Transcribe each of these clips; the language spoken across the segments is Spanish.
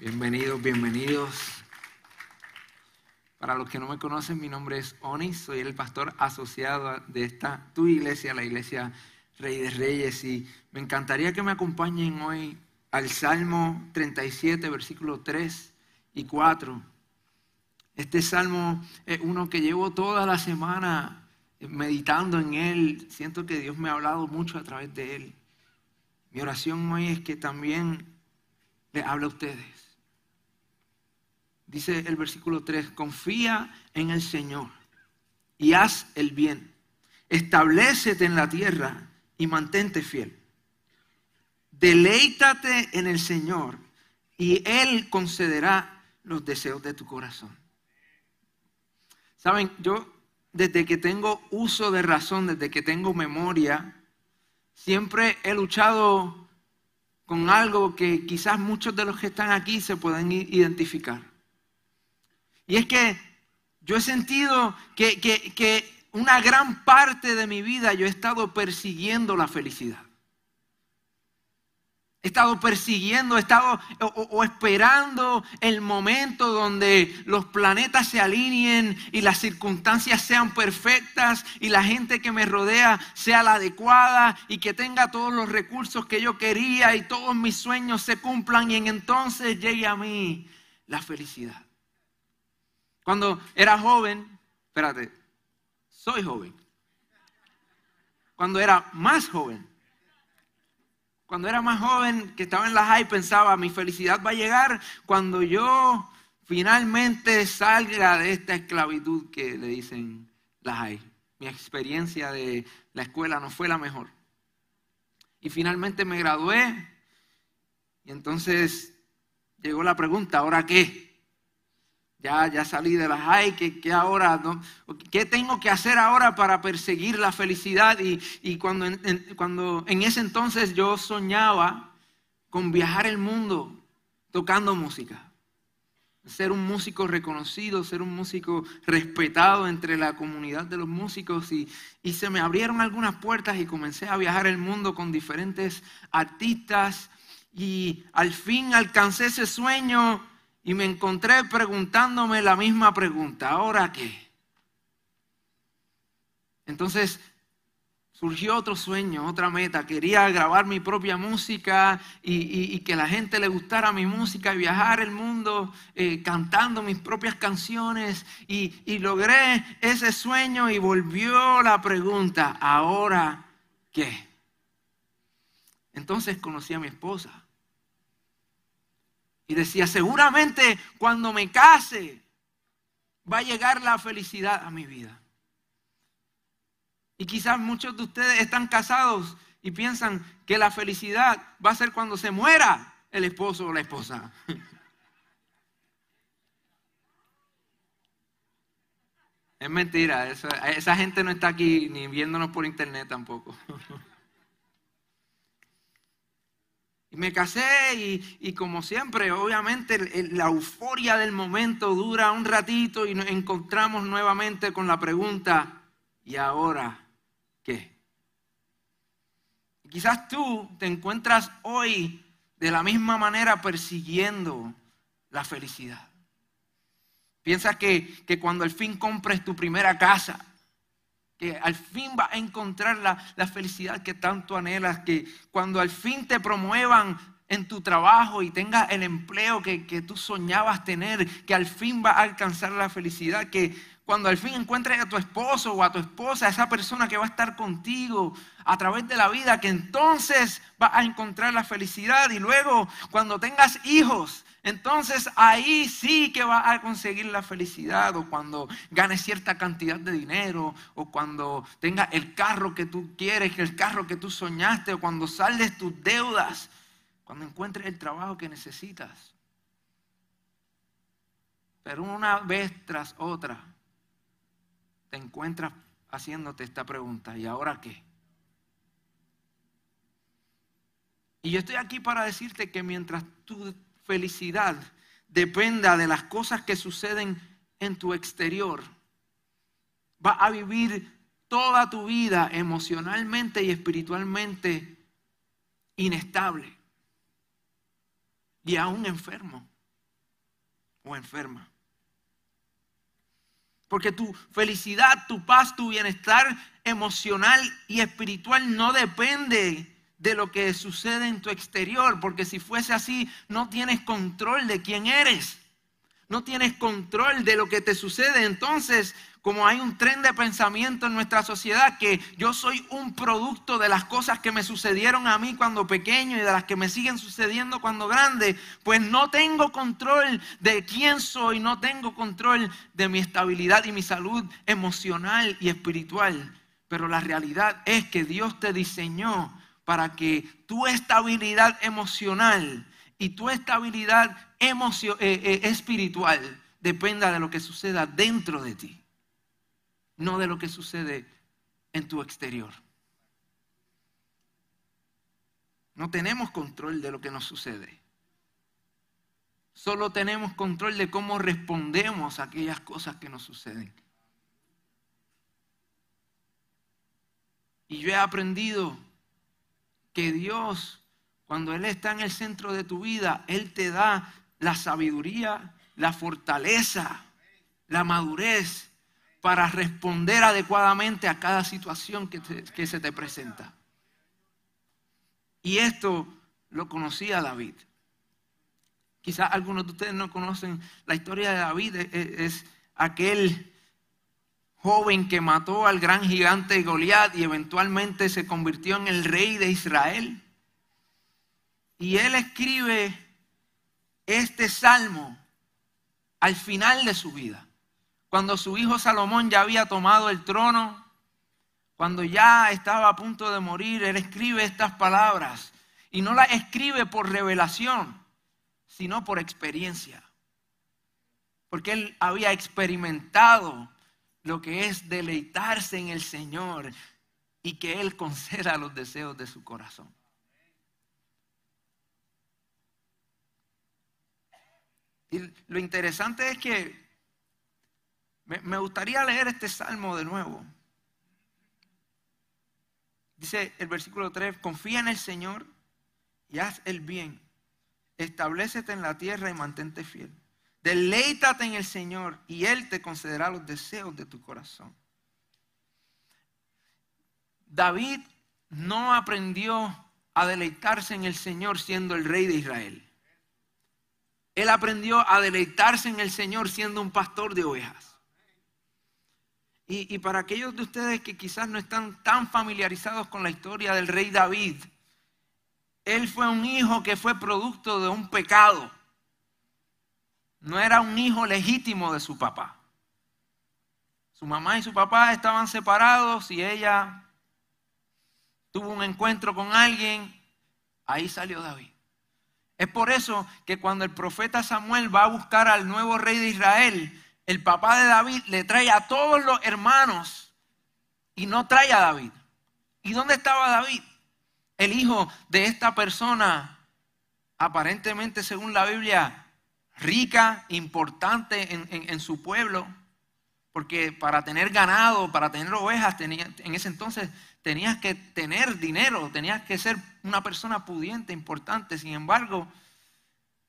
Bienvenidos, bienvenidos. Para los que no me conocen, mi nombre es Onis, soy el pastor asociado de esta tu iglesia, la iglesia Rey de Reyes, y me encantaría que me acompañen hoy al Salmo 37, versículos 3 y 4. Este salmo es uno que llevo toda la semana meditando en él. Siento que Dios me ha hablado mucho a través de él. Mi oración hoy es que también le hable a ustedes dice el versículo 3, confía en el Señor y haz el bien. Establecete en la tierra y mantente fiel. Deleítate en el Señor y Él concederá los deseos de tu corazón. Saben, yo desde que tengo uso de razón, desde que tengo memoria, siempre he luchado con algo que quizás muchos de los que están aquí se pueden identificar. Y es que yo he sentido que, una gran parte de mi vida yo he estado persiguiendo la felicidad. He estado persiguiendo, he estado o, esperando el momento donde los planetas se alineen y las circunstancias sean perfectas y la gente que me rodea sea la adecuada y que tenga todos los recursos que yo quería y todos mis sueños se cumplan y en entonces llegue a mí la felicidad. Cuando era joven, espérate, soy joven. Cuando era más joven, cuando era más joven, que estaba en la high, pensaba, mi felicidad va a llegar cuando yo finalmente salga de esta esclavitud que le dicen la high. Mi experiencia de la escuela no fue la mejor. Y finalmente me gradué y entonces llegó la pregunta, ¿ahora qué? Ya, ya salí de la high, ¿qué, ahora? ¿Qué tengo que hacer ahora para perseguir la felicidad? Y, cuando, en, cuando en ese entonces yo soñaba con viajar el mundo tocando música. Ser un músico reconocido, ser un músico respetado entre la comunidad de los músicos. Y, y se me abrieron algunas puertas y comencé a viajar el mundo con diferentes artistas. Y al fin alcancé ese sueño y me encontré preguntándome la misma pregunta, ¿ahora qué? Entonces surgió otro sueño, otra meta. Quería grabar mi propia música y, que la gente le gustara mi música y viajar el mundo eh, cantando mis propias canciones. Y, y logré ese sueño y volvió la pregunta, ¿ahora qué? Entonces conocí a mi esposa. Y decía, seguramente cuando me case va a llegar la felicidad a mi vida. Y quizás muchos de ustedes están casados y piensan que la felicidad va a ser cuando se muera el esposo o la esposa. Es mentira, esa gente no está aquí ni viéndonos por internet tampoco. Y me casé y, como siempre, obviamente la euforia del momento dura un ratito y nos encontramos nuevamente con la pregunta, ¿y ahora qué? quizás tú te encuentras hoy de la misma manera persiguiendo la felicidad. Piensas que, que cuando al fin compres tu primera casa, que al fin vas a encontrar la, felicidad que tanto anhelas, que cuando al fin te promuevan en tu trabajo y tengas el empleo que, que, tú soñabas tener, que al fin vas a alcanzar la felicidad, que cuando al fin encuentres a tu esposo o a tu esposa, esa persona que va a estar contigo a través de la vida, que entonces va a encontrar la felicidad. Y luego, cuando tengas hijos, entonces ahí sí que vas a conseguir la felicidad. O cuando ganes cierta cantidad de dinero, o cuando tengas el carro que tú quieres, el carro que tú soñaste, o cuando saldes tus deudas, cuando encuentres el trabajo que necesitas. Pero una vez tras otra, te encuentras haciéndote esta pregunta, ¿y ahora qué? Y yo estoy aquí para decirte que mientras tu felicidad dependa de las cosas que suceden en tu exterior, vas a vivir toda tu vida emocionalmente y espiritualmente inestable y aún enfermo o enferma. Porque tu felicidad, tu paz, tu bienestar emocional y espiritual no depende de lo que sucede en tu exterior. Porque si fuese así, no tienes control de quién eres. No tienes control de lo que te sucede. Entonces, como hay un tren de pensamiento en nuestra sociedad que yo soy un producto de las cosas que me sucedieron a mí cuando pequeño y de las que me siguen sucediendo cuando grande, pues no tengo control de quién soy, no tengo control de mi estabilidad y mi salud emocional y espiritual. Pero la realidad es que Dios te diseñó para que tu estabilidad emocional y tu estabilidad eh, eh, espiritual dependa de lo que suceda dentro de ti no de lo que sucede en tu exterior. No tenemos control de lo que nos sucede. Solo tenemos control de cómo respondemos a aquellas cosas que nos suceden. Y yo he aprendido que Dios, cuando Él está en el centro de tu vida, Él te da la sabiduría, la fortaleza, la madurez para responder adecuadamente a cada situación que, se te presenta. Y esto lo conocía David. Quizás algunos de ustedes no conocen la historia de David. Es, es, aquel joven que mató al gran gigante Goliat y eventualmente se convirtió en el rey de Israel. Y él escribe este salmo al final de su vida cuando su hijo Salomón ya había tomado el trono, cuando ya estaba a punto de morir, él escribe estas palabras. Y no las escribe por revelación, sino por experiencia. Porque él había experimentado lo que es deleitarse en el Señor y que Él conceda los deseos de su corazón. Y lo interesante es que me, gustaría leer este salmo de nuevo. Dice el versículo 3, confía en el Señor y haz el bien. Establecete en la tierra y mantente fiel. Deleítate en el Señor y Él te concederá los deseos de tu corazón. David no aprendió a deleitarse en el Señor siendo el rey de Israel. Él aprendió a deleitarse en el Señor siendo un pastor de ovejas. Y, para aquellos de ustedes que quizás no están tan familiarizados con la historia del rey David, él fue un hijo que fue producto de un pecado. No era un hijo legítimo de su papá. Su mamá y su papá estaban separados y ella tuvo un encuentro con alguien. Ahí salió David. Es por eso que cuando el profeta Samuel va a buscar al nuevo rey de Israel, el papá de David le trae a todos los hermanos y no trae a David. ¿Y dónde estaba David? El hijo de esta persona, aparentemente según la Biblia, rica, importante en, su pueblo, porque para tener ganado, para tener ovejas, en ese entonces tenías que tener dinero, tenías que ser una persona pudiente, importante. Sin embargo,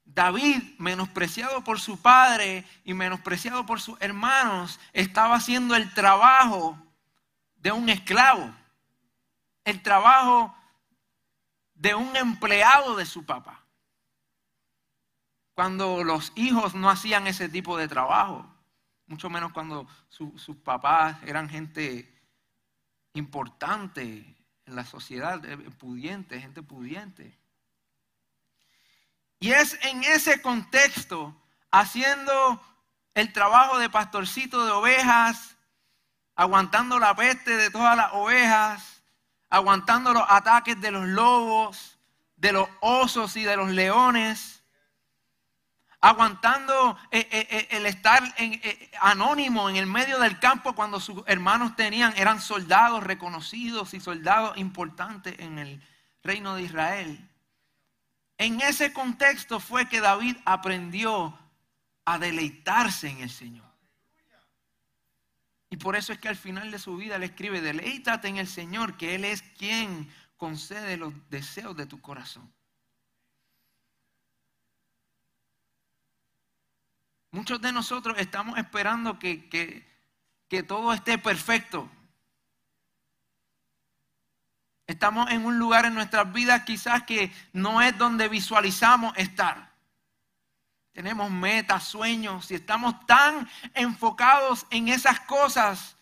David, menospreciado por su padre y menospreciado por sus hermanos, estaba haciendo el trabajo de un esclavo, el trabajo de un empleado de su papá. Cuando los hijos no hacían ese tipo de trabajo, mucho menos cuando sus papás eran gente importante en la sociedad, eh, pudiente, gente pudiente. Y es en ese contexto, haciendo el trabajo de pastorcito de ovejas, aguantando la peste de todas las ovejas, aguantando los ataques de los lobos, de los osos y de los leones, aguantando eh, eh, eh, el estar anónimo en el medio del campo cuando sus hermanos tenían, eran soldados reconocidos y soldados importantes en el reino de Israel. En ese contexto fue que David aprendió a deleitarse en el Señor. Y por eso es que al final de su vida le escribe, deleítate en el Señor, que Él es quien concede los deseos de tu corazón. Muchos de nosotros estamos esperando que, que todo esté perfecto. Estamos en un lugar en nuestras vidas quizás que no es donde visualizamos estar. Tenemos metas, sueños y estamos tan enfocados en esas cosas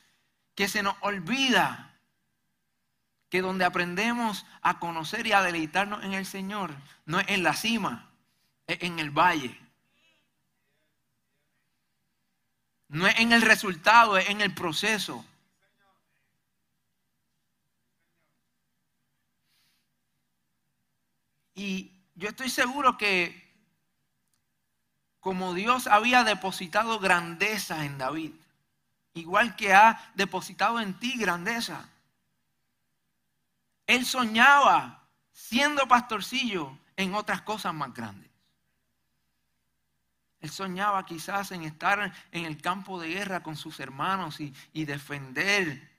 que se nos olvida que donde aprendemos a conocer y a deleitarnos en el Señor no es en la cima, es en el valle. No es en el resultado, es en el proceso. Y yo estoy seguro que como Dios había depositado grandeza en David, igual que ha depositado en ti grandeza, él soñaba siendo pastorcillo en otras cosas más grandes. Él soñaba quizás en estar en el campo de guerra con sus hermanos y, defender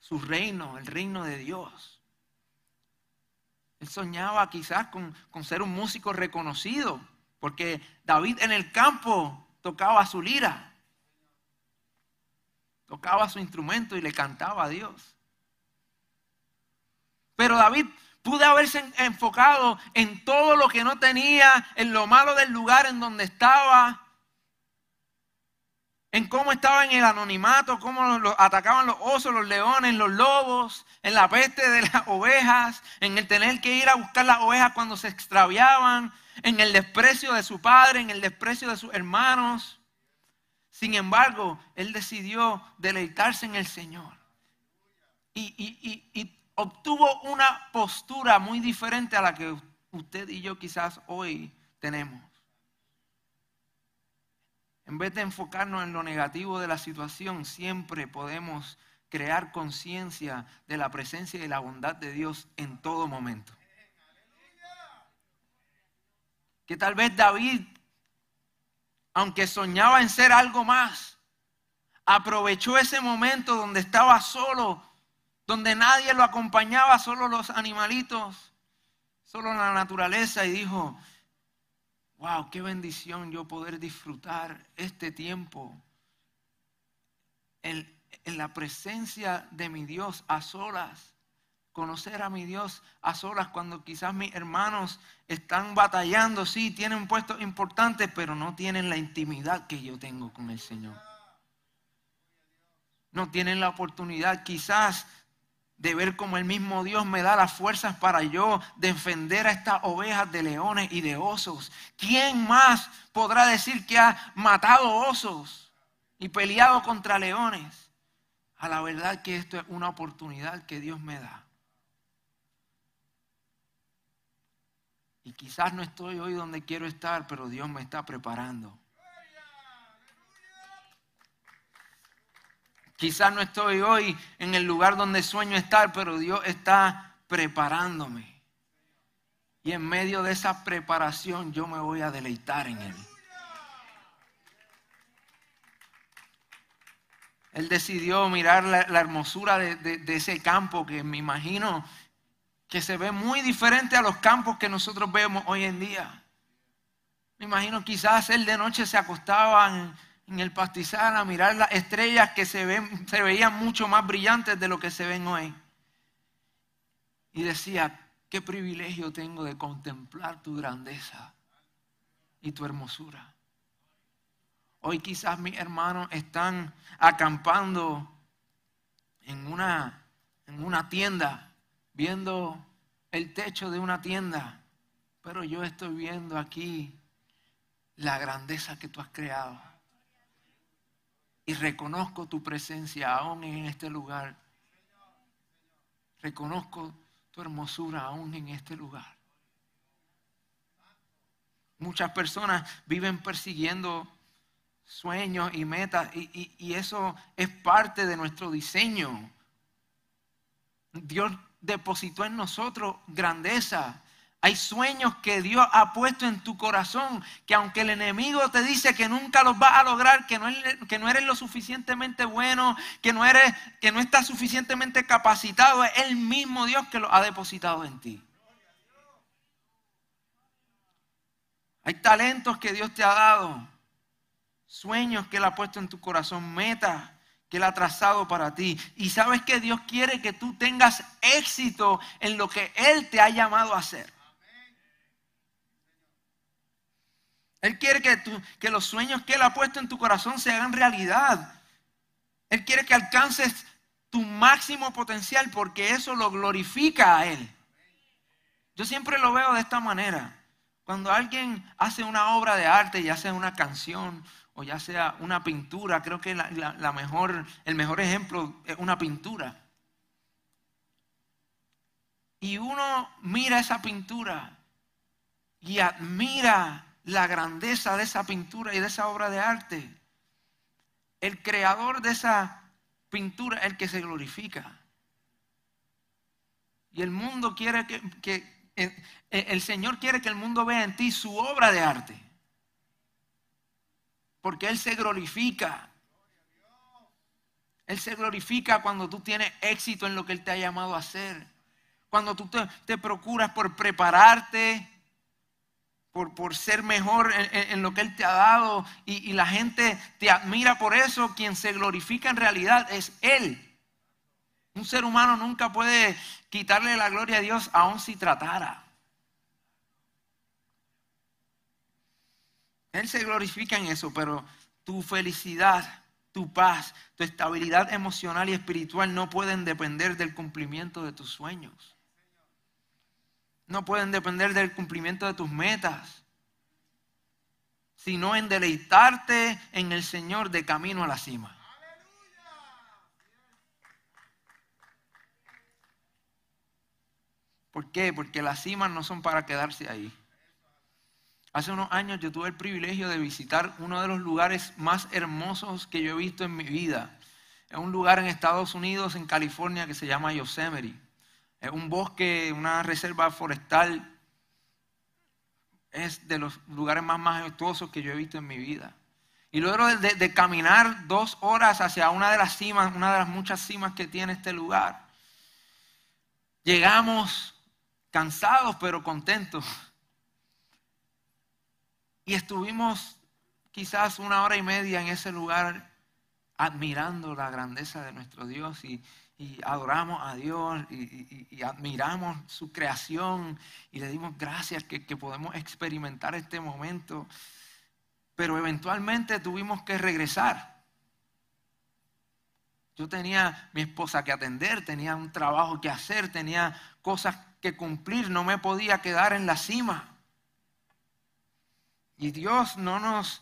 su reino, el reino de Dios. Él soñaba quizás con, ser un músico reconocido, porque David en el campo tocaba su lira, tocaba su instrumento y le cantaba a Dios. Pero David pudo haberse enfocado en todo lo que no tenía, en lo malo del lugar en donde estaba, en cómo estaba en el anonimato, cómo atacaban los osos, los leones, los lobos, en la peste de las ovejas, en el tener que ir a buscar las ovejas cuando se extraviaban, en el desprecio de su padre, en el desprecio de sus hermanos. Sin embargo, él decidió deleitarse en el Señor y, y obtuvo una postura muy diferente a la que usted y yo quizás hoy tenemos. En vez de enfocarnos en lo negativo de la situación, siempre podemos crear conciencia de la presencia y la bondad de Dios en todo momento. Que tal vez David, aunque soñaba en ser algo más, aprovechó ese momento donde estaba solo, donde nadie lo acompañaba, solo los animalitos, solo la naturaleza, y dijo, wow, qué bendición yo poder disfrutar este tiempo en, la presencia de mi Dios a solas. Conocer a mi Dios a solas cuando quizás mis hermanos están batallando, sí, tienen puestos importantes, pero no tienen la intimidad que yo tengo con el Señor. No tienen la oportunidad quizás de ver cómo el mismo Dios me da las fuerzas para yo defender a estas ovejas de leones y de osos. ¿Quién más podrá decir que ha matado osos y peleado contra leones? A la verdad que esto es una oportunidad que Dios me da. Y quizás no estoy hoy donde quiero estar, pero Dios me está preparando. Quizás no estoy hoy en el lugar donde sueño estar, pero Dios está preparándome. Y en medio de esa preparación yo me voy a deleitar en Él. Él decidió mirar la, hermosura de, de ese campo que me imagino que se ve muy diferente a los campos que nosotros vemos hoy en día. Me imagino quizás él de noche se acostaba en, el pastizal a mirar las estrellas que se, ven, se veían mucho más brillantes de lo que se ven hoy. Y decía, qué privilegio tengo de contemplar tu grandeza y tu hermosura. Hoy quizás mis hermanos están acampando en una, en una tienda, viendo el techo de una tienda, pero yo estoy viendo aquí la grandeza que tú has creado. Y reconozco tu presencia aún en este lugar. Reconozco tu hermosura aún en este lugar. Muchas personas viven persiguiendo sueños y metas y, y, eso es parte de nuestro diseño. Dios depositó en nosotros grandeza. Hay sueños que Dios ha puesto en tu corazón, que aunque el enemigo te dice que nunca los vas a lograr, que no, eres, lo suficientemente bueno, que no, que no estás suficientemente capacitado, es el mismo Dios que lo ha depositado en ti. Hay talentos que Dios te ha dado, sueños que Él ha puesto en tu corazón, metas que Él ha trazado para ti. Y sabes que Dios quiere que tú tengas éxito en lo que Él te ha llamado a hacer. Él quiere que, que los sueños que Él ha puesto en tu corazón se hagan realidad. Él quiere que alcances tu máximo potencial porque eso lo glorifica a Él. Yo siempre lo veo de esta manera. Cuando alguien hace una obra de arte, ya sea una canción o ya sea una pintura, creo que la, mejor, el mejor ejemplo es una pintura. Y uno mira esa pintura y admira la grandeza de esa pintura y de esa obra de arte. El creador de esa pintura es el que se glorifica. Y el mundo quiere que el Señor quiere que el mundo vea en ti su obra de arte. Porque Él se glorifica. Él se glorifica cuando tú tienes éxito en lo que Él te ha llamado a hacer. Cuando tú te, procuras por prepararte, por, ser mejor en, lo que Él te ha dado y, y la gente te admira por eso, quien se glorifica en realidad es Él. Un ser humano nunca puede quitarle la gloria a Dios aun si tratara. Él se glorifica en eso, pero tu felicidad, tu paz, tu estabilidad emocional y espiritual no pueden depender del cumplimiento de tus sueños. No pueden depender del cumplimiento de tus metas, sino en deleitarte en el Señor de camino a la cima. ¿Por qué? Porque las cimas no son para quedarse ahí. Hace unos años yo tuve el privilegio de visitar uno de los lugares más hermosos que yo he visto en mi vida. Es un lugar en Estados Unidos, en California, que se llama Yosemite. Es un bosque, una reserva forestal. Es de los lugares más majestuosos que yo he visto en mi vida. Y luego de, caminar dos horas hacia una de las cimas, una de las muchas cimas que tiene este lugar, llegamos cansados pero contentos. Y estuvimos quizás una hora y media en ese lugar admirando la grandeza de nuestro Dios y, adoramos a Dios y, admiramos su creación y le dimos gracias que podemos experimentar este momento. Pero eventualmente tuvimos que regresar. Yo tenía mi esposa que atender, tenía un trabajo que hacer, tenía cosas que cumplir, no me podía quedar en la cima. Y Dios no nos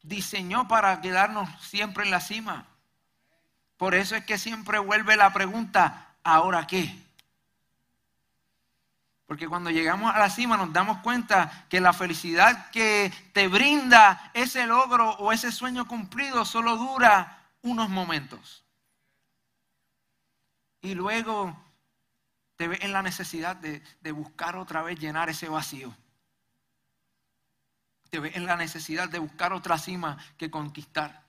diseñó para quedarnos siempre en la cima. Por eso es que siempre vuelve la pregunta, ¿ahora qué? Porque cuando llegamos a la cima nos damos cuenta que la felicidad que te brinda ese logro o ese sueño cumplido solo dura unos momentos. Y luego te ves en la necesidad de, buscar otra vez llenar ese vacío. Te ves en la necesidad de buscar otra cima que conquistar.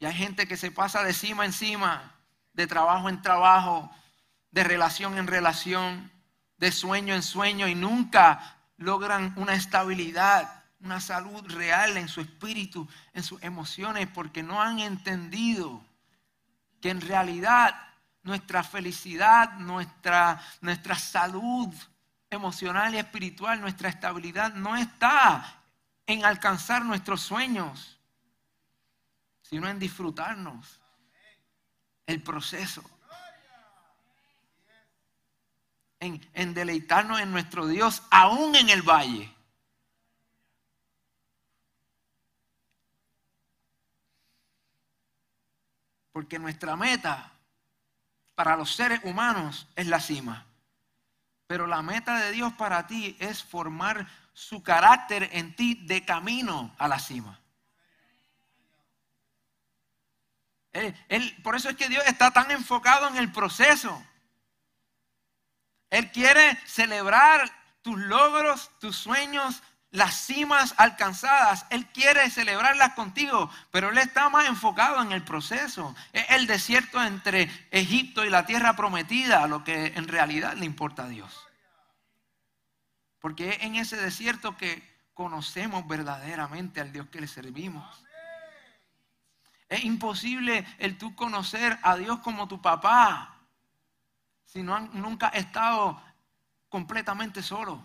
Y hay gente que se pasa de cima en cima, de trabajo en trabajo, de relación en relación, de sueño en sueño y nunca logran una estabilidad, una salud real en su espíritu, en sus emociones, porque no han entendido que en realidad nuestra felicidad, nuestra, nuestra salud emocional y espiritual, nuestra estabilidad no está en alcanzar nuestros sueños, sino en disfrutarnos el proceso. En, deleitarnos en nuestro Dios, aún en el valle. Porque nuestra meta para los seres humanos es la cima. Pero la meta de Dios para ti es formar su carácter en ti de camino a la cima. Él, por eso es que Dios está tan enfocado en el proceso. Él quiere celebrar tus logros, tus sueños, las cimas alcanzadas. Él quiere celebrarlas contigo, pero Él está más enfocado en el proceso. Es el desierto entre Egipto y la tierra prometida, lo que en realidad le importa a Dios. Porque es en ese desierto que conocemos verdaderamente al Dios que le servimos. Es imposible el tú conocer a Dios como tu papá si no nunca has estado completamente solo.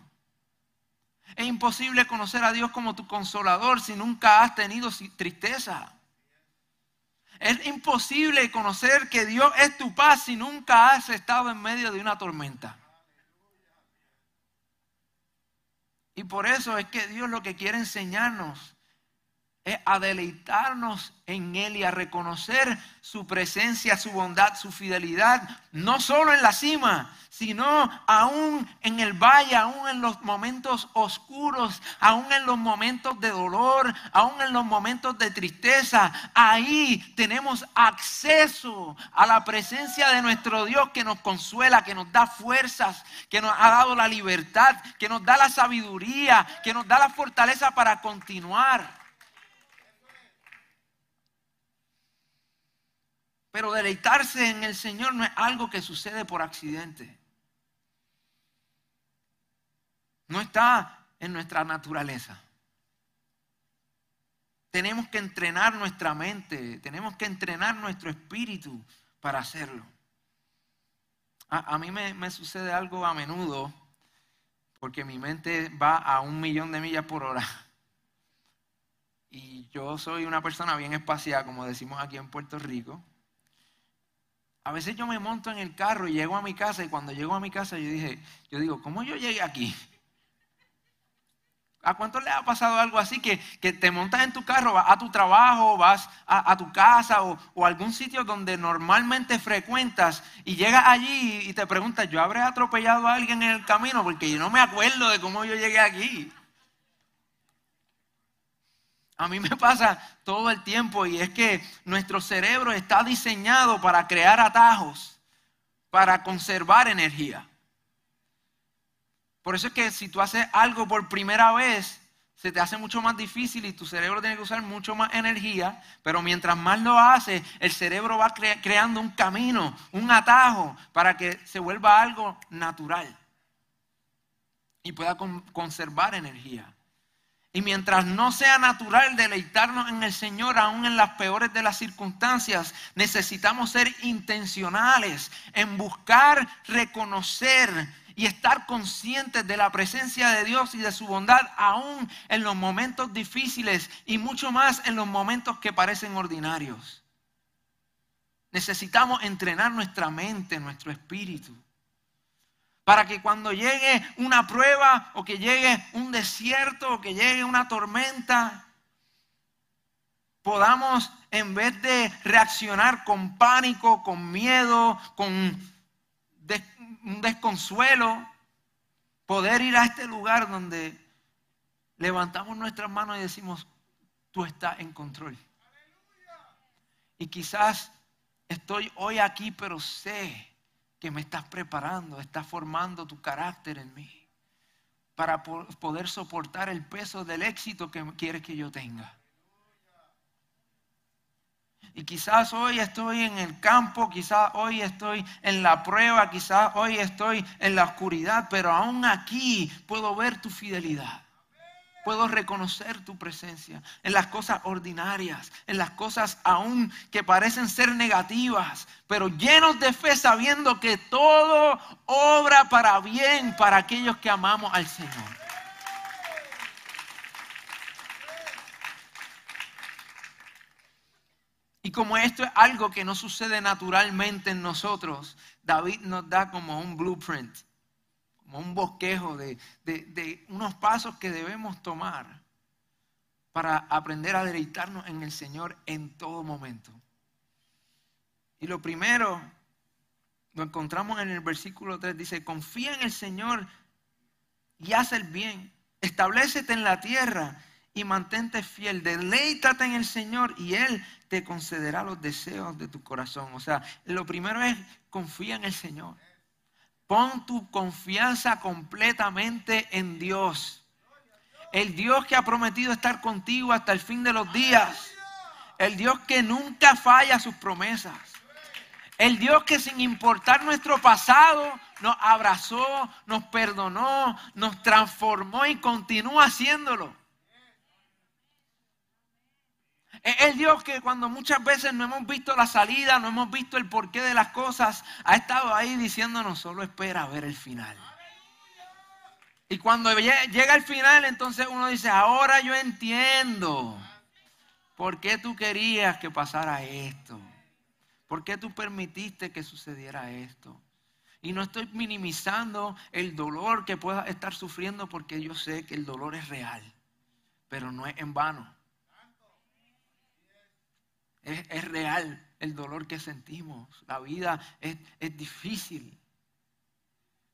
Es imposible conocer a Dios como tu consolador si nunca has tenido tristeza. Es imposible conocer que Dios es tu paz si nunca has estado en medio de una tormenta. Y por eso es que Dios lo que quiere enseñarnos es a deleitarnos en Él y a reconocer su presencia, su bondad, su fidelidad, no solo en la cima, sino aún en el valle, aún en los momentos oscuros, aún en los momentos de dolor, aún en los momentos de tristeza. Ahí tenemos acceso a la presencia de nuestro Dios que nos consuela, que nos da fuerzas, que nos ha dado la libertad, que nos da la sabiduría, que nos da la fortaleza para continuar. Pero deleitarse en el Señor no es algo que sucede por accidente. No está en nuestra naturaleza. Tenemos que entrenar nuestra mente, tenemos que entrenar nuestro espíritu para hacerlo. A, mí me, me sucede algo a menudo porque mi mente va a un millón de millas por hora. Y yo soy una persona bien espacial, como decimos aquí en Puerto Rico. A veces yo me monto en el carro y llego a mi casa y cuando llego a mi casa yo dije, yo digo, ¿cómo yo llegué aquí? ¿A cuántos le ha pasado algo así que, te montas en tu carro, vas a tu trabajo, vas a, tu casa o, o, algún sitio donde normalmente frecuentas y llegas allí y te preguntas, ¿yo habré atropellado a alguien en el camino? Porque yo no me acuerdo de cómo yo llegué aquí. A mí me pasa todo el tiempo y es que nuestro cerebro está diseñado para crear atajos, para conservar energía. Por eso es que si tú haces algo por primera vez, se te hace mucho más difícil y tu cerebro tiene que usar mucho más energía, pero mientras más lo haces, el cerebro va creando un camino, un atajo, para que se vuelva algo natural y pueda conservar energía. Y mientras no sea natural deleitarnos en el Señor, aún en las peores de las circunstancias, necesitamos ser intencionales en buscar, reconocer y estar conscientes de la presencia de Dios y de su bondad, aún en los momentos difíciles y mucho más en los momentos que parecen ordinarios. Necesitamos entrenar nuestra mente, nuestro espíritu para que cuando llegue una prueba o que llegue un desierto o que llegue una tormenta, podamos en vez de reaccionar con pánico, con miedo, con un desconsuelo, poder ir a este lugar donde levantamos nuestras manos y decimos, tú estás en control. Y quizás estoy hoy aquí, pero sé que me estás preparando, estás formando tu carácter en mí para poder soportar el peso del éxito que quieres que yo tenga. Y quizás hoy estoy en el campo, quizás hoy estoy en la prueba, quizás hoy estoy en la oscuridad, pero aún aquí puedo ver tu fidelidad. Puedo reconocer tu presencia en las cosas ordinarias, en las cosas aún que parecen ser negativas, pero llenos de fe sabiendo que todo obra para bien para aquellos que amamos al Señor. Y como esto es algo que no sucede naturalmente en nosotros, David nos da como un blueprint como un bosquejo de, de, unos pasos que debemos tomar para aprender a deleitarnos en el Señor en todo momento. Y lo primero lo encontramos en el versículo 3, dice, confía en el Señor y haz el bien, establecete en la tierra y mantente fiel, deleítate en el Señor y Él te concederá los deseos de tu corazón. O sea, lo primero es confía en el Señor. Pon tu confianza completamente en Dios. El Dios que ha prometido estar contigo hasta el fin de los días. El Dios que nunca falla sus promesas. El Dios que sin importar nuestro pasado nos abrazó, nos perdonó, nos transformó y continúa haciéndolo. Es el Dios que cuando muchas veces no hemos visto la salida, no hemos visto el porqué de las cosas, ha estado ahí diciéndonos, solo espera a ver el final. Y cuando llega el final, entonces uno dice, ahora yo entiendo por qué tú querías que pasara esto. ¿Por qué tú permitiste que sucediera esto? Y no estoy minimizando el dolor que puedas estar sufriendo porque yo sé que el dolor es real, pero no es en vano. Es, real el dolor que sentimos. La vida es, es difícil.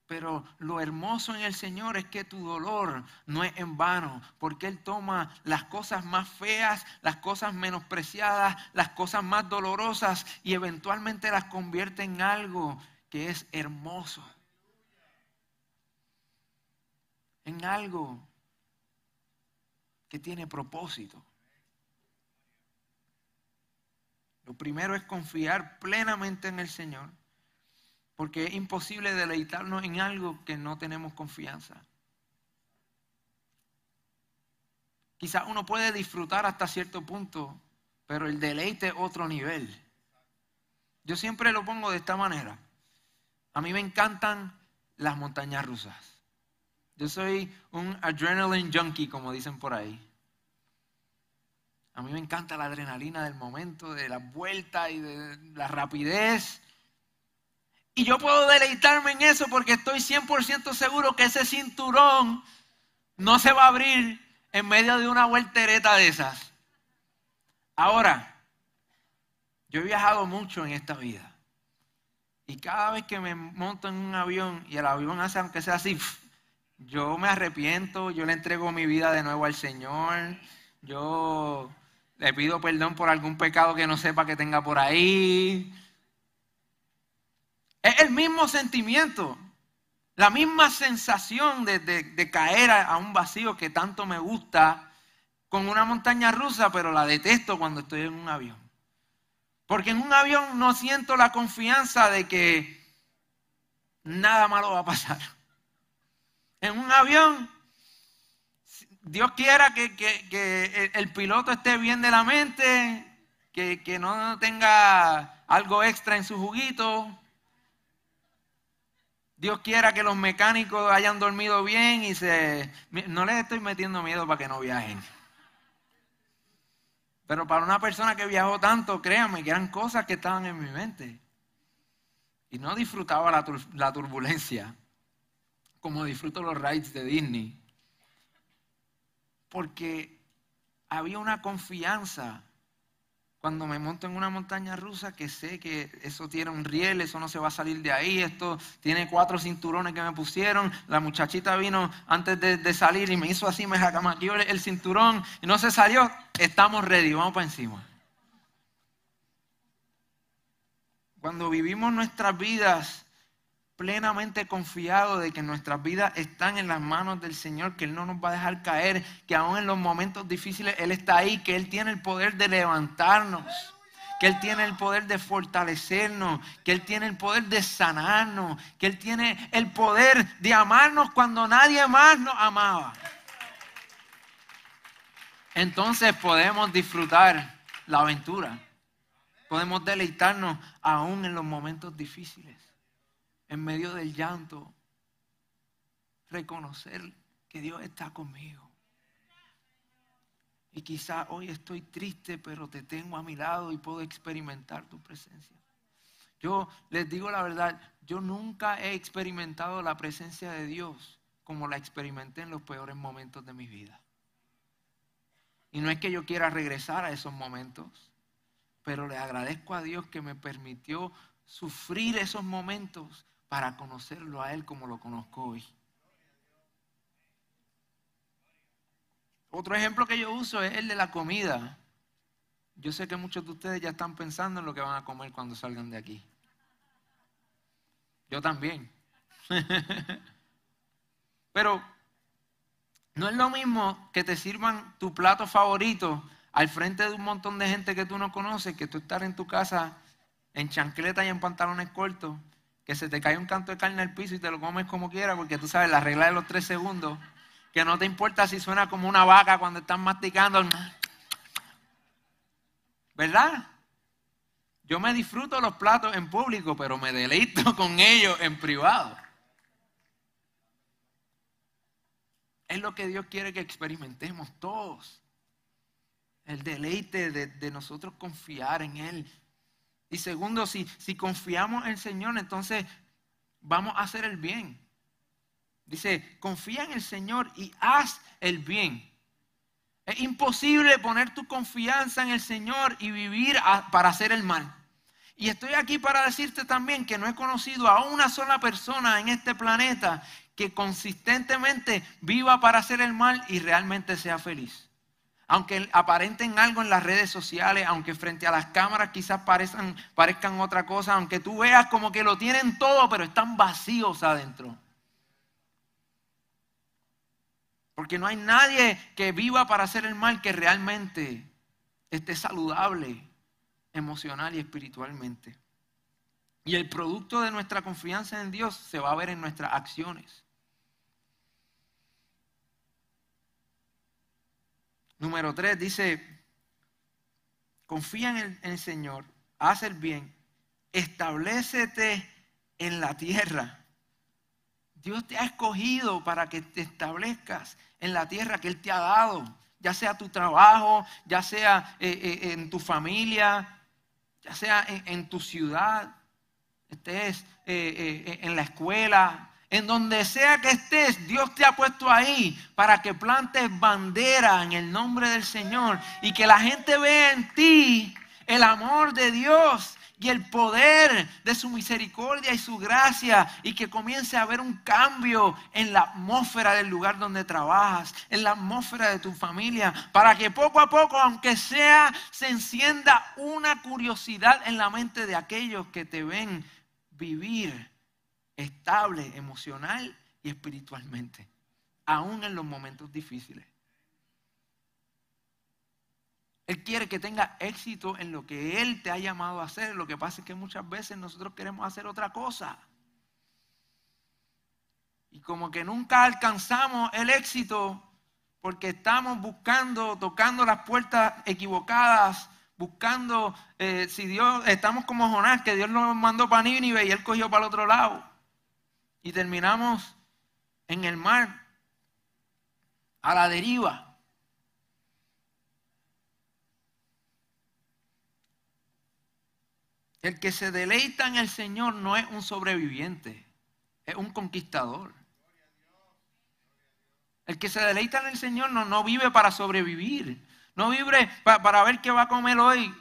Pero lo hermoso en el Señor es que tu dolor no es en vano, porque Él toma las cosas más feas, las cosas menospreciadas, las cosas más dolorosas y eventualmente las convierte en algo que es hermoso. En algo que tiene propósito. Lo primero es confiar plenamente en el Señor, porque es imposible deleitarnos en algo que no tenemos confianza. Quizás uno puede disfrutar hasta cierto punto, pero el deleite es otro nivel. Yo siempre lo pongo de esta manera. A mí me encantan las montañas rusas. Yo soy un adrenaline junkie, como dicen por ahí. A mí me encanta la adrenalina del momento, de la vuelta y de la rapidez. Y yo puedo deleitarme en eso porque estoy 100% seguro que ese cinturón no se va a abrir en medio de una vueltereta de esas. Ahora, yo he viajado mucho en esta vida. Y cada vez que me monto en un avión y el avión hace aunque sea así, yo me arrepiento, yo le entrego mi vida de nuevo al Señor. Yo le pido perdón por algún pecado que no sepa que tenga por ahí. Es el mismo sentimiento, la misma sensación de, caer a, un vacío que tanto me gusta con una montaña rusa, pero la detesto cuando estoy en un avión. Porque en un avión no siento la confianza de que nada malo va a pasar. En un avión Dios quiera que, el piloto esté bien de la mente, que, no tenga algo extra en su juguito. Dios quiera que los mecánicos hayan dormido bien y se... No les estoy metiendo miedo para que no viajen. Pero para una persona que viajó tanto, créanme que eran cosas que estaban en mi mente. Y no disfrutaba la, la turbulencia como disfruto los rides de Disney porque había una confianza cuando me monto en una montaña rusa que sé que eso tiene un riel, eso no se va a salir de ahí, esto tiene cuatro cinturones que me pusieron, la muchachita vino antes de, salir y me hizo así, me jacamaqueó el cinturón y no se salió, estamos ready, vamos para encima. Cuando vivimos nuestras vidas plenamente confiado de que nuestras vidas están en las manos del Señor, que Él no nos va a dejar caer, que aún en los momentos difíciles Él está ahí, que Él tiene el poder de levantarnos, que Él tiene el poder de fortalecernos, que Él tiene el poder de sanarnos, que Él tiene el poder de amarnos cuando nadie más nos amaba. entonces podemos disfrutar la aventura. Podemos deleitarnos aún en los momentos difíciles, en medio del llanto, reconocer que Dios está conmigo. Y quizá hoy estoy triste, pero te tengo a mi lado y puedo experimentar tu presencia. Yo les digo la verdad, yo nunca he experimentado la presencia de Dios como la experimenté en los peores momentos de mi vida. Y no es que yo quiera regresar a esos momentos, pero le agradezco a Dios que me permitió sufrir esos momentos para conocerlo a Él como lo conozco hoy. Otro ejemplo que yo uso es el de la comida. Yo sé que muchos de ustedes ya están pensando en lo que van a comer cuando salgan de aquí. Yo también. Pero no es lo mismo que te sirvan tu plato favorito al frente de un montón de gente que tú no conoces, que tú estar en tu casa en chancleta y en pantalones cortos, que se te cae un canto de carne al piso y te lo comes como quieras, porque tú sabes la regla de los tres segundos, que no te importa si suena como una vaca cuando están masticando. ¿Verdad? Yo me disfruto los platos en público, pero me deleito con ellos en privado. Es lo que Dios quiere que experimentemos todos el deleite de, nosotros confiar en Él. Y segundo, si, si confiamos en el Señor, entonces vamos a hacer el bien. Dice, confía en el Señor y haz el bien. Es imposible poner tu confianza en el Señor y vivir para hacer el mal. Y estoy aquí para decirte también que no he conocido a una sola persona en este planeta que consistentemente viva para hacer el mal y realmente sea feliz aunque aparenten algo en las redes sociales, aunque frente a las cámaras quizás parezcan, otra cosa, aunque tú veas como que lo tienen todo, pero están vacíos adentro. Porque no hay nadie que viva para hacer el mal que realmente esté saludable emocional y espiritualmente. Y el producto de nuestra confianza en Dios se va a ver en nuestras acciones. Número tres dice, confía en el, Señor, haz el bien, establecete en la tierra. Dios te ha escogido para que te establezcas en la tierra que Él te ha dado, ya sea tu trabajo, ya sea eh, eh, en tu familia, ya sea en, tu ciudad, estés eh, en la escuela, en donde sea que estés, Dios te ha puesto ahí para que plantes bandera en el nombre del Señor y que la gente vea en ti el amor de Dios y el poder de su misericordia y su gracia y que comience a haber un cambio en la atmósfera del lugar donde trabajas, en la atmósfera de tu familia, para que poco a poco, aunque sea, se encienda una curiosidad en la mente de aquellos que te ven vivir estable emocional y espiritualmente, aún en los momentos difíciles. Él quiere que tenga éxito en lo que Él te ha llamado a hacer. Lo que pasa es que muchas veces nosotros queremos hacer otra cosa. Y como que nunca alcanzamos el éxito porque estamos buscando, tocando las puertas equivocadas, buscando eh, si Dios, estamos como Jonás, que Dios nos mandó para Nínive y él cogió para el otro lado y terminamos en el mar, a la deriva. El que se deleita en el Señor no es un sobreviviente, es un conquistador. El que se deleita en el Señor no, no vive para sobrevivir, no vive para ver qué va a comer hoy,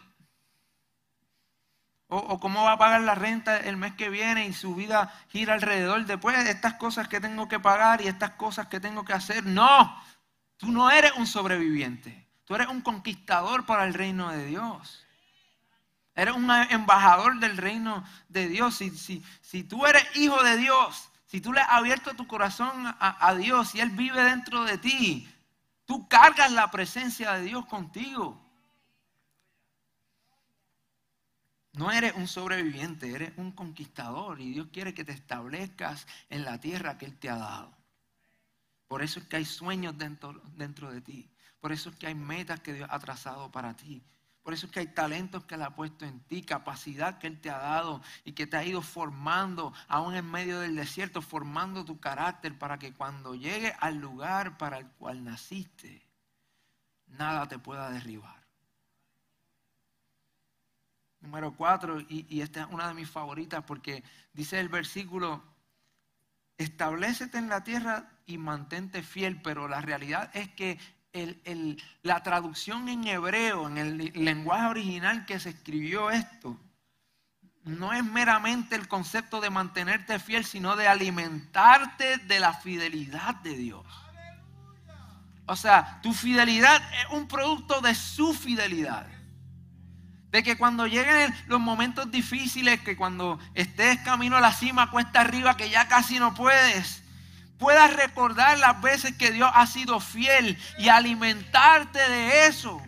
o, cómo va a pagar la renta el mes que viene y su vida gira alrededor de estas cosas que tengo que pagar y estas cosas que tengo que hacer. No, tú no eres un sobreviviente. Tú eres un conquistador para el reino de Dios. Eres un embajador del reino de Dios. Si, si, si tú eres hijo de Dios, si tú le has abierto tu corazón a Dios y Él vive dentro de ti, tú cargas la presencia de Dios contigo. No eres un sobreviviente, eres un conquistador y Dios quiere que te establezcas en la tierra que Él te ha dado. Por eso es que hay sueños dentro, dentro de ti. Por eso es que hay metas que Dios ha trazado para ti. Por eso es que hay talentos que Él ha puesto en ti, capacidad que Él te ha dado y que te ha ido formando, aún en medio del desierto, formando tu carácter para que cuando llegue al lugar para el cual naciste, nada te pueda derribar. Número cuatro, y, esta es una de mis favoritas porque dice el versículo, establecete en la tierra y mantente fiel, pero la realidad es que la traducción en hebreo, en el lenguaje original que se escribió esto, no es meramente el concepto de mantenerte fiel, sino de alimentarte de la fidelidad de Dios. O sea, tu fidelidad es un producto de su fidelidad. De que cuando lleguen los momentos difíciles, que cuando estés camino a la cima, cuesta arriba, que ya casi no puedes, puedas recordar las veces que Dios ha sido fiel y alimentarte de eso.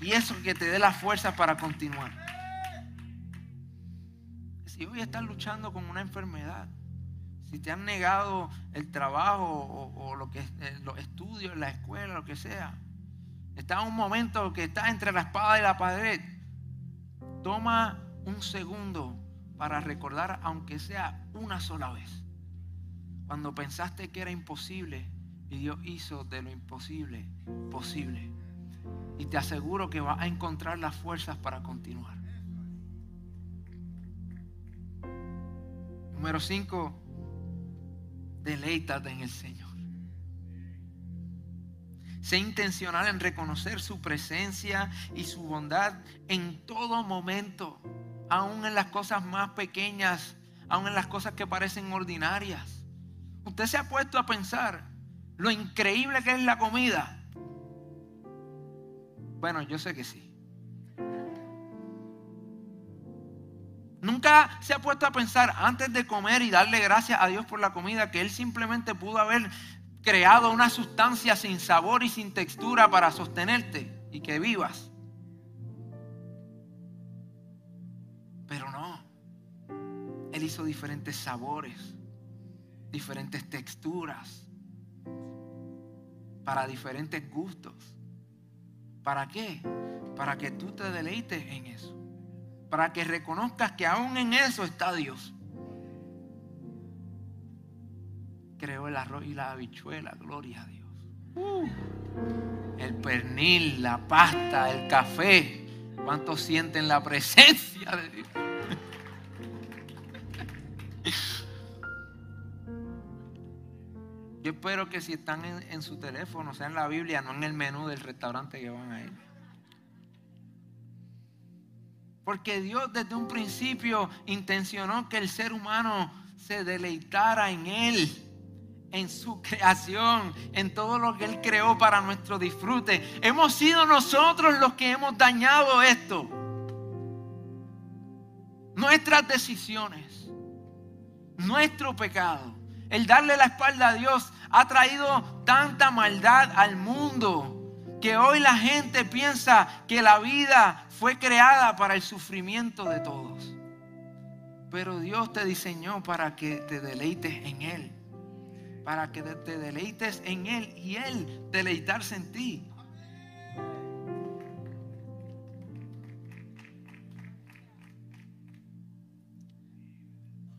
Y eso que te dé la fuerza para continuar. Si hoy estás luchando con una enfermedad, si te han negado el trabajo o, lo que, eh, los estudios, la escuela, lo que sea, estás en un momento que estás entre la espada y la pared, toma un segundo para recordar, aunque sea una sola vez, cuando pensaste que era imposible y Dios hizo de lo imposible posible. Y te aseguro que vas a encontrar las fuerzas para continuar. Número 5, deleítate en el Señor. Sé intencional en reconocer su presencia y su bondad en todo momento aún en las cosas más pequeñas, aún en las cosas que parecen ordinarias. Usted se ha puesto a pensar lo increíble que es la comida. Bueno, yo sé que sí. Nunca se ha puesto a pensar antes de comer y darle gracias a Dios por la comida que Él simplemente pudo haber creado una sustancia sin sabor y sin textura para sostenerte y que vivas. Él hizo diferentes sabores, diferentes texturas, para diferentes gustos. ¿Para qué? Para que tú te deleites en eso. Para que reconozcas que aún en eso está Dios. Creó el arroz y la habichuela, gloria a Dios. El pernil, la pasta, el café. ¿Cuántos sienten la presencia de Dios? Yo espero que si están en, su teléfono, sea en la Biblia, no en el menú del restaurante que van a ir. Porque Dios desde un principio intencionó que el ser humano se deleitara en Él, en su creación, en todo lo que Él creó para nuestro disfrute. Hemos sido nosotros los que hemos dañado esto. Nuestras decisiones nuestro pecado. El darle la espalda a Dios ha traído tanta maldad al mundo que hoy la gente piensa que la vida fue creada para el sufrimiento de todos. Pero Dios te diseñó para que te deleites en Él. Para que te deleites en Él y Él deleitarse en ti.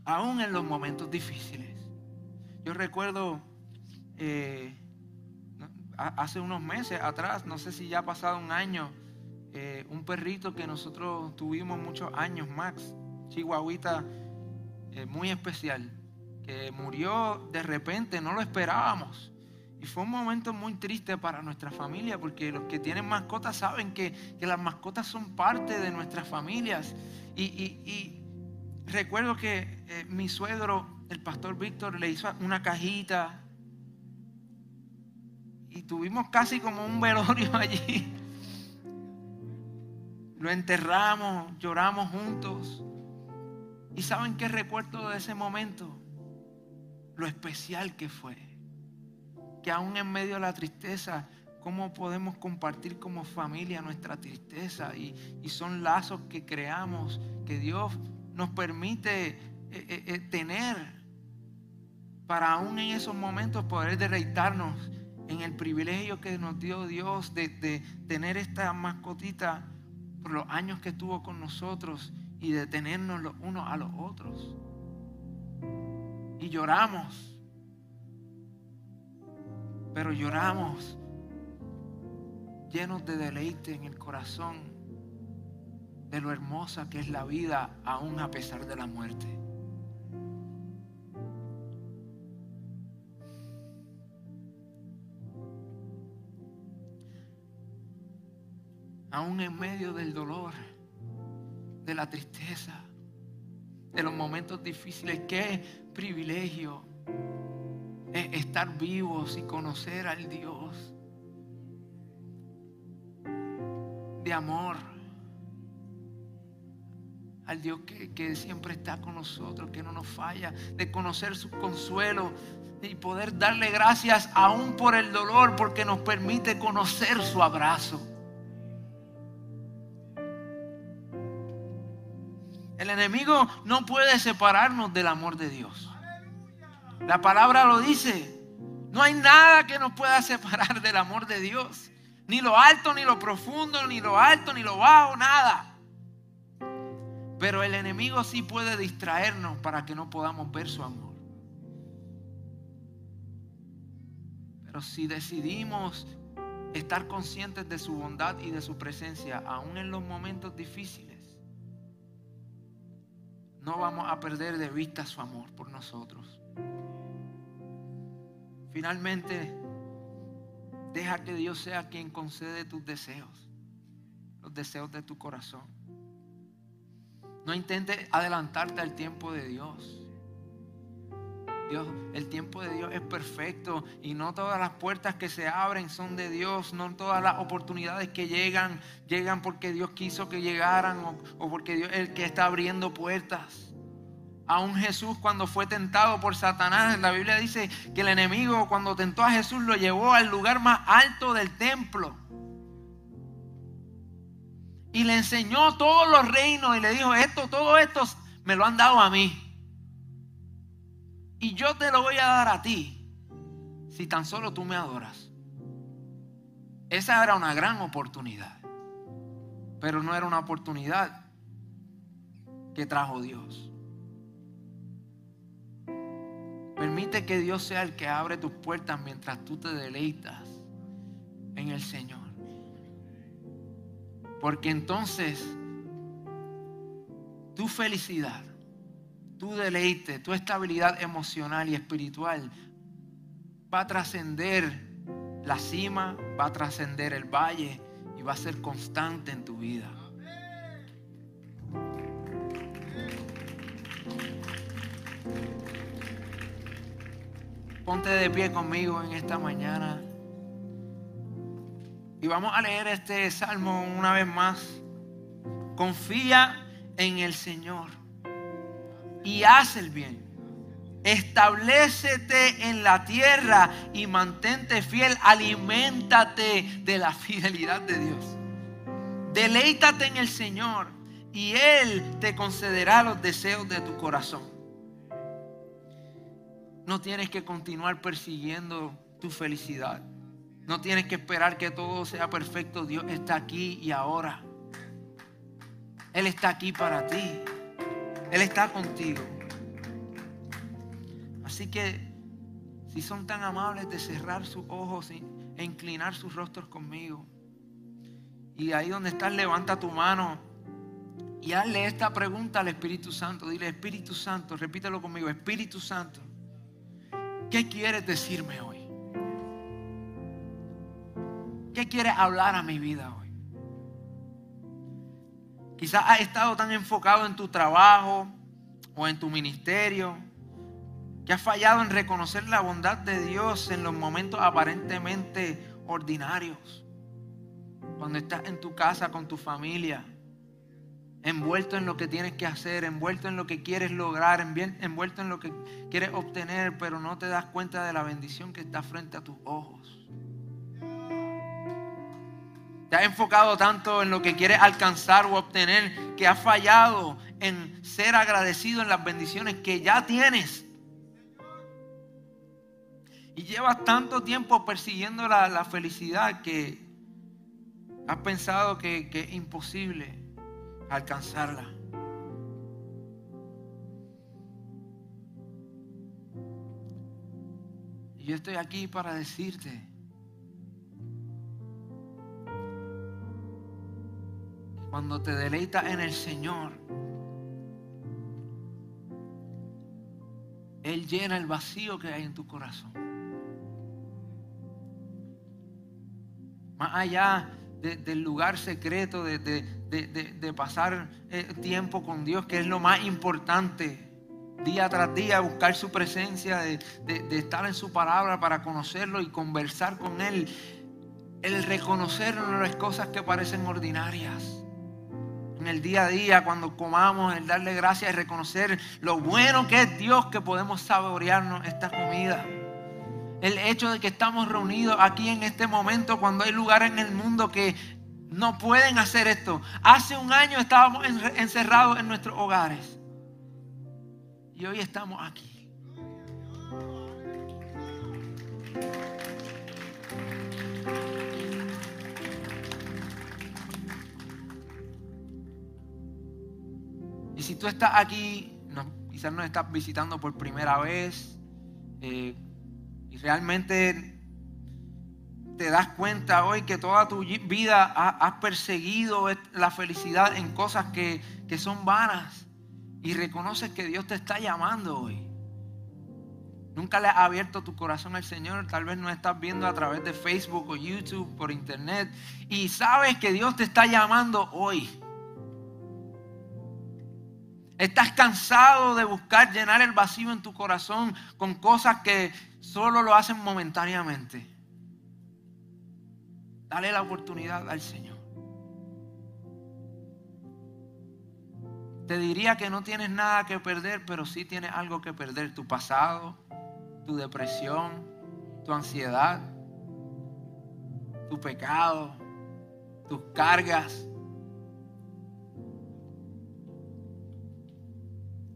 aún en los momentos difíciles. Yo recuerdo eh, hace unos meses atrás, no sé si ya ha pasado un año, eh, un perrito que nosotros tuvimos muchos años, Max, chihuahuita, eh, muy especial, que murió de repente, no lo esperábamos. Y fue un momento muy triste para nuestra familia, porque los que tienen mascotas saben que, las mascotas son parte de nuestras familias. y recuerdo que eh, mi suegro, el pastor Víctor, le hizo una cajita y tuvimos casi como un velorio allí. Lo enterramos, lloramos juntos. ¿Y saben qué recuerdo de ese momento? Lo especial que fue. Que aún en medio de la tristeza, cómo podemos compartir como familia nuestra tristeza. Y, son lazos que creamos, que Dios nos permite eh, eh, eh, tener para aún en esos momentos poder deleitarnos en el privilegio que nos dio Dios de, de tener esta mascotita por los años que estuvo con nosotros y de tenernos los unos a los otros. Y lloramos. Pero lloramos llenos de deleite en el corazón de lo hermosa que es la vida aún a pesar de la muerte. Aún en medio del dolor, de la tristeza, de los momentos difíciles, qué privilegio es estar vivos y conocer al Dios de amor. Al Dios que, siempre está con nosotros, que no nos falla, de conocer su consuelo y poder darle gracias aún por el dolor, porque nos permite conocer su abrazo. El enemigo no puede separarnos del amor de Dios. La palabra lo dice. No hay nada que nos pueda separar del amor de Dios. Ni lo alto, ni lo profundo, ni lo alto, ni lo bajo, nada. Pero el enemigo sí puede distraernos para que no podamos ver su amor. Pero si decidimos estar conscientes de su bondad y de su presencia, aún en los momentos difíciles, no vamos a perder de vista su amor por nosotros. Finalmente, Deja que Dios sea quien concede tus deseos, los deseos de tu corazón. No intentes adelantarte al tiempo de Dios. Dios, el tiempo de Dios es perfecto y no todas las puertas que se abren son de Dios, no todas las oportunidades que llegan llegan porque Dios quiso que llegaran o, o porque Dios es el que está abriendo puertas. Aún Jesús cuando fue tentado por Satanás, la Biblia dice que el enemigo cuando tentó a Jesús lo llevó al lugar más alto del templo. Y le enseñó todos los reinos y le dijo, esto, todo esto me lo han dado a mí. Y yo te lo voy a dar a ti si tan solo tú me adoras. Esa era una gran oportunidad. Pero no era una oportunidad que trajo Dios. Permite que Dios sea el que abre tus puertas mientras tú te deleitas en el Señor. Porque entonces tu felicidad, tu deleite, tu estabilidad emocional y espiritual va a trascender la cima, va a trascender el valle y va a ser constante en tu vida. Ponte de pie conmigo en esta mañana. Y vamos a leer este salmo una vez más. Confía en el Señor y haz el bien. Establecete en la tierra y mantente fiel. Aliméntate de la fidelidad de Dios. Deleítate en el Señor y Él te concederá los deseos de tu corazón. No tienes que continuar persiguiendo tu felicidad. No tienes que esperar que todo sea perfecto. Dios está aquí y ahora. Él está aquí para ti. Él está contigo. Así que si son tan amables de cerrar sus ojos e inclinar sus rostros conmigo. Y ahí donde estás, levanta tu mano y hazle esta pregunta al Espíritu Santo. Dile, Espíritu Santo, repítelo conmigo, Espíritu Santo. ¿Qué quieres decirme hoy? ¿Qué quieres hablar a mi vida hoy? Quizás has estado tan enfocado en tu trabajo o en tu ministerio que has fallado en reconocer la bondad de Dios en los momentos aparentemente ordinarios. Cuando estás en tu casa con tu familia envuelto en lo que tienes que hacer, envuelto en lo que quieres lograr, envuelto en lo que quieres obtener, pero no te das cuenta de la bendición que está frente a tus ojos. Te has enfocado tanto en lo que quieres alcanzar o obtener que has fallado en ser agradecido en las bendiciones que ya tienes. Y llevas tanto tiempo persiguiendo la, felicidad que has pensado que, que es imposible alcanzarla. Y yo estoy aquí para decirte cuando te deleitas en el Señor, Él llena el vacío que hay en tu corazón. Más allá del lugar secreto, de, pasar eh, tiempo con Dios, que es lo más importante. Día tras día, buscar su presencia, de, estar en su palabra para conocerlo y conversar con Él. El reconocer las cosas que parecen ordinarias en el día a día, cuando comamos, el darle gracias y reconocer lo bueno que es Dios que podemos saborearnos esta comida. El hecho de que estamos reunidos aquí en este momento cuando hay lugares en el mundo que no pueden hacer esto. Hace un año estábamos encerrados en nuestros hogares y hoy estamos aquí. Si tú estás aquí, quizás nos estás visitando por primera vez eh, y realmente te das cuenta hoy que toda tu vida has perseguido la felicidad en cosas que, que son vanas y reconoces que Dios te está llamando hoy. Nunca le has abierto tu corazón al Señor. Tal vez no estás viendo a través de Facebook o YouTube, por internet. Y sabes que Dios te está llamando hoy. Estás cansado de buscar llenar el vacío en tu corazón con cosas que solo lo hacen momentáneamente. Dale la oportunidad al Señor. Te diría que no tienes nada que perder, pero sí tienes algo que perder. Tu pasado, tu depresión, tu ansiedad, tu pecado, tus cargas.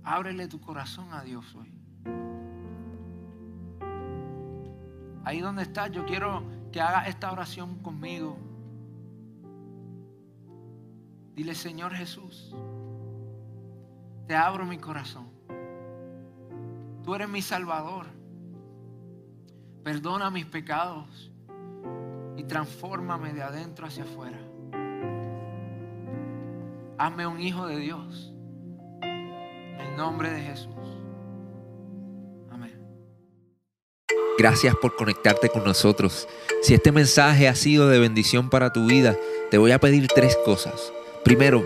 Ábrele tu corazón a Dios hoy. Ahí donde estás, yo quiero que hagas esta oración conmigo. Dile, Señor Jesús, te abro mi corazón. Tú eres mi Salvador. Perdona mis pecados y transfórmame de adentro hacia afuera. Hazme un hijo de Dios nombre de Jesús. Amén. Gracias por conectarte con nosotros. Si este mensaje ha sido de bendición para tu vida, te voy a pedir tres cosas. Primero,